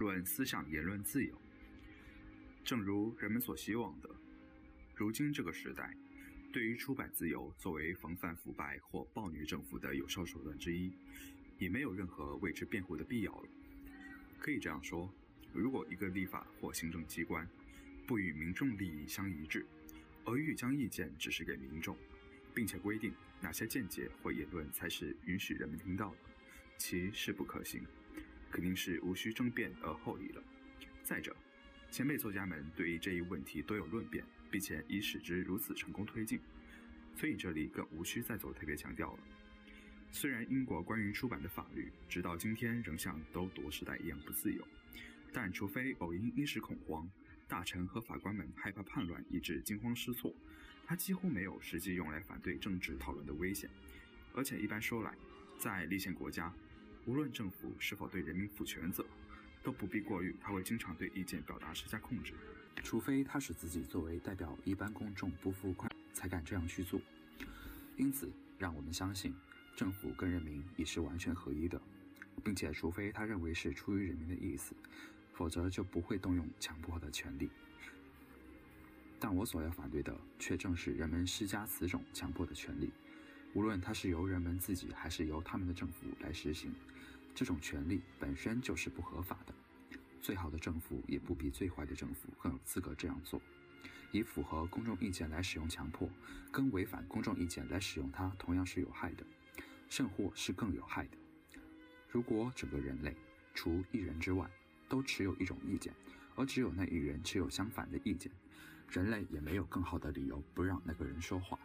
论思想言论自由。正如人们所希望的，如今这个时代，对于出版自由作为防范腐败或暴虐政府的有效手段之一，已没有任何为之辩护的必要了。可以这样说，如果一个立法或行政机关不与民众利益相一致，而欲将意见指示给民众，并且规定哪些见解或言论才是允许人们听到的，其势不可行，肯定是无需争辩而后已了。再者，前辈作家们对于这一问题都有论辩，并且已使之如此成功推进，所以这里更无需再做特别强调了。虽然英国关于出版的法律直到今天仍像都铎时代一样不自由，但除非偶因一时恐慌，大臣和法官们害怕叛乱以致惊慌失措，它几乎没有实际用来反对政治讨论的危险。而且一般说来，在立宪国家，无论政府是否对人民负全责。都不必过虑，他会经常对意见表达施加控制，除非他使自己作为代表一般公众不负快，才敢这样去做。因此，让我们相信，政府跟人民已是完全合一的，并且除非他认为是出于人民的意思，否则就不会动用强迫的权利。但我所要反对的，却正是人们施加此种强迫的权利，无论它是由人们自己，还是由他们的政府来实行。这种权利本身就是不合法的，最好的政府也不比最坏的政府更有资格这样做。以符合公众意见来使用强迫，跟违反公众意见来使用它同样是有害的，甚或是更有害的。如果整个人类除一人之外都持有一种意见，而只有那一人持有相反的意见，人类也没有更好的理由不让那个人说话。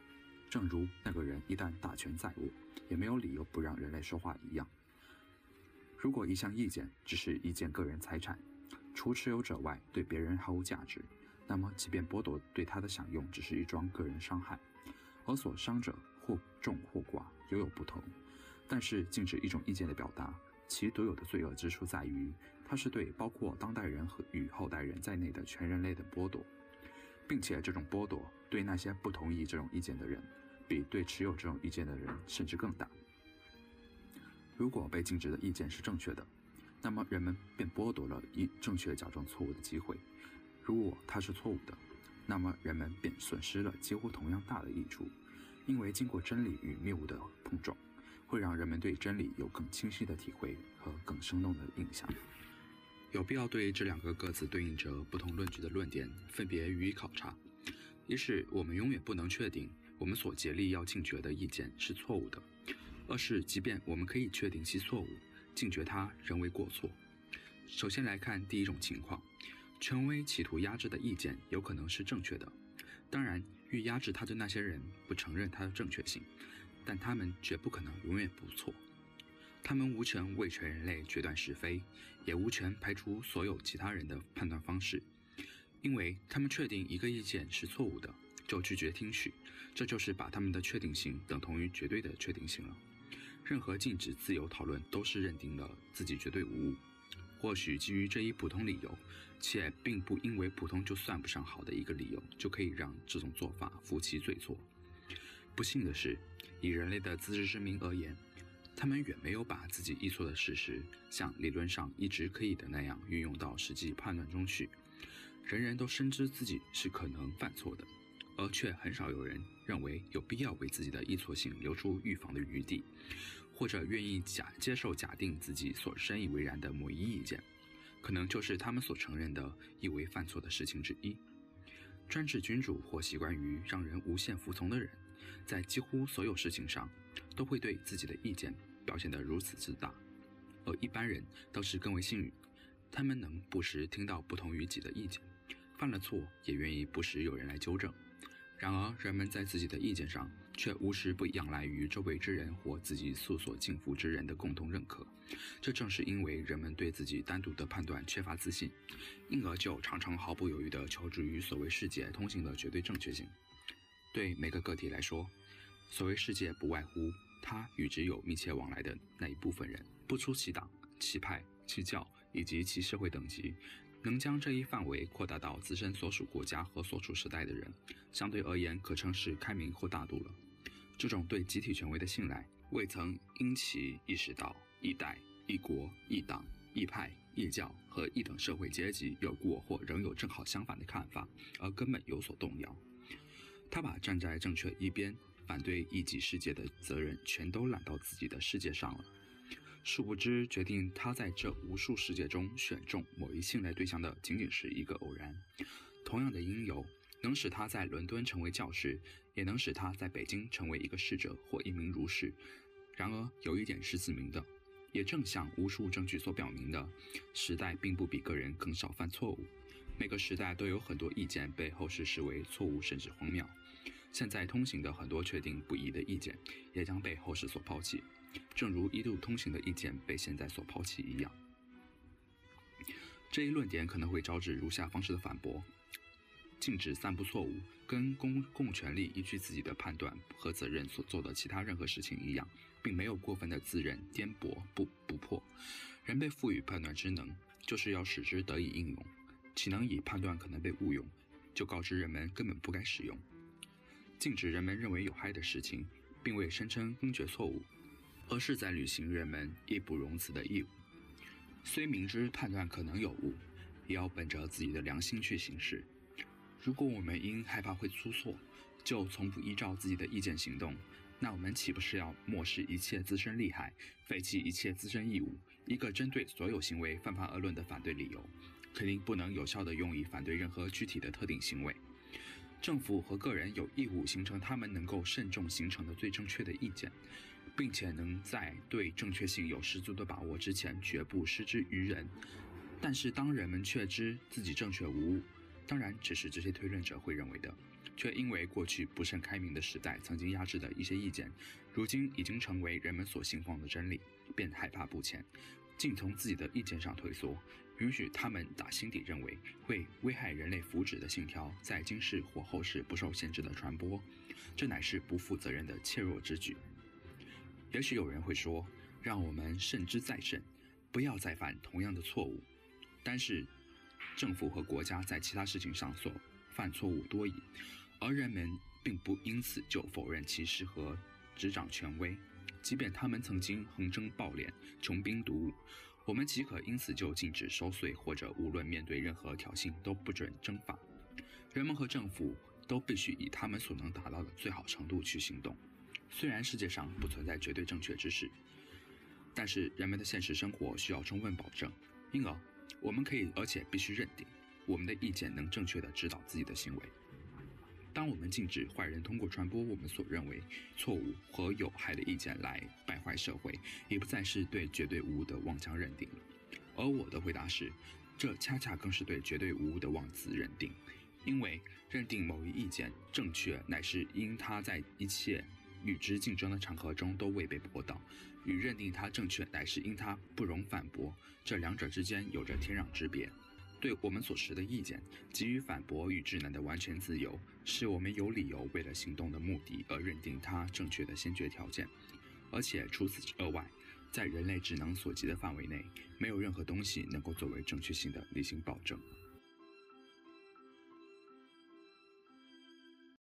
正如那个人一旦大权在握，也没有理由不让人类说话一样。如果一项意见只是一件个人财产，除持有者外对别人毫无价值，那么即便剥夺对他的享用只是一桩个人伤害，而所伤者或重或寡犹有不同。但是禁止一种意见的表达，其独有的罪恶之处在于，它是对包括当代人和与后代人在内的全人类的剥夺，并且这种剥夺对那些不同意这种意见的人，比对持有这种意见的人甚至更大。如果被禁止的意见是正确的，那么人们便剥夺了一正确矫正错误的机会；如果它是错误的，那么人们便损失了几乎同样大的益处，因为经过真理与谬误的碰撞，会让人们对真理有更清晰的体会和更生动的印象。有必要对这两个各自对应着不同论据的论点分别予以考察。一是，我们永远不能确定我们所竭力要禁绝的意见是错误的。二是，即便我们可以确定其错误，禁绝它仍为过错。首先来看第一种情况，权威企图压制的意见有可能是正确的，当然，欲压制他的那些人不承认他的正确性，但他们绝不可能永远不错。他们无权为全人类决断是非，也无权排除所有其他人的判断方式，因为他们确定一个意见是错误的，就拒绝听取，这就是把他们的确定性等同于绝对的确定性了。任何禁止自由讨论都是认定了自己绝对无误。或许基于这一普通理由，且并不因为普通就算不上好的一个理由，就可以让这种做法负其罪错。不幸的是，以人类的自知之明而言，他们远没有把自己易错的事实，像理论上一直可以的那样运用到实际判断中去。人人都深知自己是可能犯错的。而却很少有人认为有必要为自己的易错性留出预防的余地，或者愿意假接受假定自己所深以为然的某一意见，可能就是他们所承认的以为犯错的事情之一。专制君主或习惯于让人无限服从的人，在几乎所有事情上都会对自己的意见表现得如此自大，而一般人倒是更为幸运，他们能不时听到不同于己的意见，犯了错也愿意不时有人来纠正。然而，人们在自己的意见上却无时不仰赖于周围之人或自己素所敬服之人的共同认可。这正是因为人们对自己单独的判断缺乏自信，因而就常常毫不犹豫地求助于所谓世界通行的绝对正确性。对每个个体来说，所谓世界不外乎他与之有密切往来的那一部分人，不出其党、其派、其教以及其社会等级。能将这一范围扩大到自身所属国家和所处时代的人，相对而言可称是开明或大度了。这种对集体权威的信赖，未曾因其意识到一代、一国、一党、一派、一教和一等社会阶级有过或仍有正好相反的看法，而根本有所动摇。他把站在正确一边、反对异己世界的责任全都揽到自己的世界上了。殊不知，决定他在这无数世界中选中某一信赖对象的，仅仅是一个偶然。同样的因由，能使他在伦敦成为教师，也能使他在北京成为一个侍者或一名儒士。然而，有一点是自明的，也正像无数证据所表明的，时代并不比个人更少犯错误。每个时代都有很多意见被后世视为错误甚至荒谬。现在通行的很多确定不疑的意见，也将被后世所抛弃。正如一度通行的意见被现在所抛弃一样，这一论点可能会招致如下方式的反驳：禁止散布错误，跟公共权力依据自己的判断和责任所做的其他任何事情一样，并没有过分的自认、颠簸、不不破。人被赋予判断之能，就是要使之得以应用，岂能以判断可能被误用，就告知人们根本不该使用？禁止人们认为有害的事情，并未声称根绝错误。而是在履行人们义不容辞的义务。虽明知判断可能有误，也要本着自己的良心去行事。如果我们因害怕会出错，就从不依照自己的意见行动，那我们岂不是要漠视一切自身利害，废弃一切自身义务？一个针对所有行为泛泛而论的反对理由，肯定不能有效地用以反对任何具体的特定行为。政府和个人有义务形成他们能够慎重形成的最正确的意见。并且能在对正确性有十足的把握之前，绝不失之于人。但是，当人们确知自己正确无误，当然只是这些推论者会认为的，却因为过去不甚开明的时代曾经压制的一些意见，如今已经成为人们所信奉的真理，便害怕不前，竟从自己的意见上退缩，允许他们打心底认为会危害人类福祉的信条在今世或后世不受限制的传播，这乃是不负责任的怯弱之举。也许有人会说：“让我们慎之再慎，不要再犯同样的错误。”但是，政府和国家在其他事情上所犯错误多矣，而人们并不因此就否认其适合执掌权威。即便他们曾经横征暴敛、穷兵黩武，我们岂可因此就禁止收税，或者无论面对任何挑衅都不准征伐？人们和政府都必须以他们所能达到的最好程度去行动。虽然世界上不存在绝对正确之事，但是人们的现实生活需要充分保证，因而我们可以而且必须认定，我们的意见能正确的指导自己的行为。当我们禁止坏人通过传播我们所认为错误和有害的意见来败坏社会，也不再是对绝对无误的妄加认定了。而我的回答是，这恰恰更是对绝对无误的妄自认定，因为认定某一意见正确，乃是因它在一切。与之竞争的场合中都未被驳倒，与认定它正确乃是因它不容反驳，这两者之间有着天壤之别。对我们所持的意见给予反驳与智能的完全自由，是我们有理由为了行动的目的而认定它正确的先决条件。而且除此之外，在人类智能所及的范围内，没有任何东西能够作为正确性的理性保证。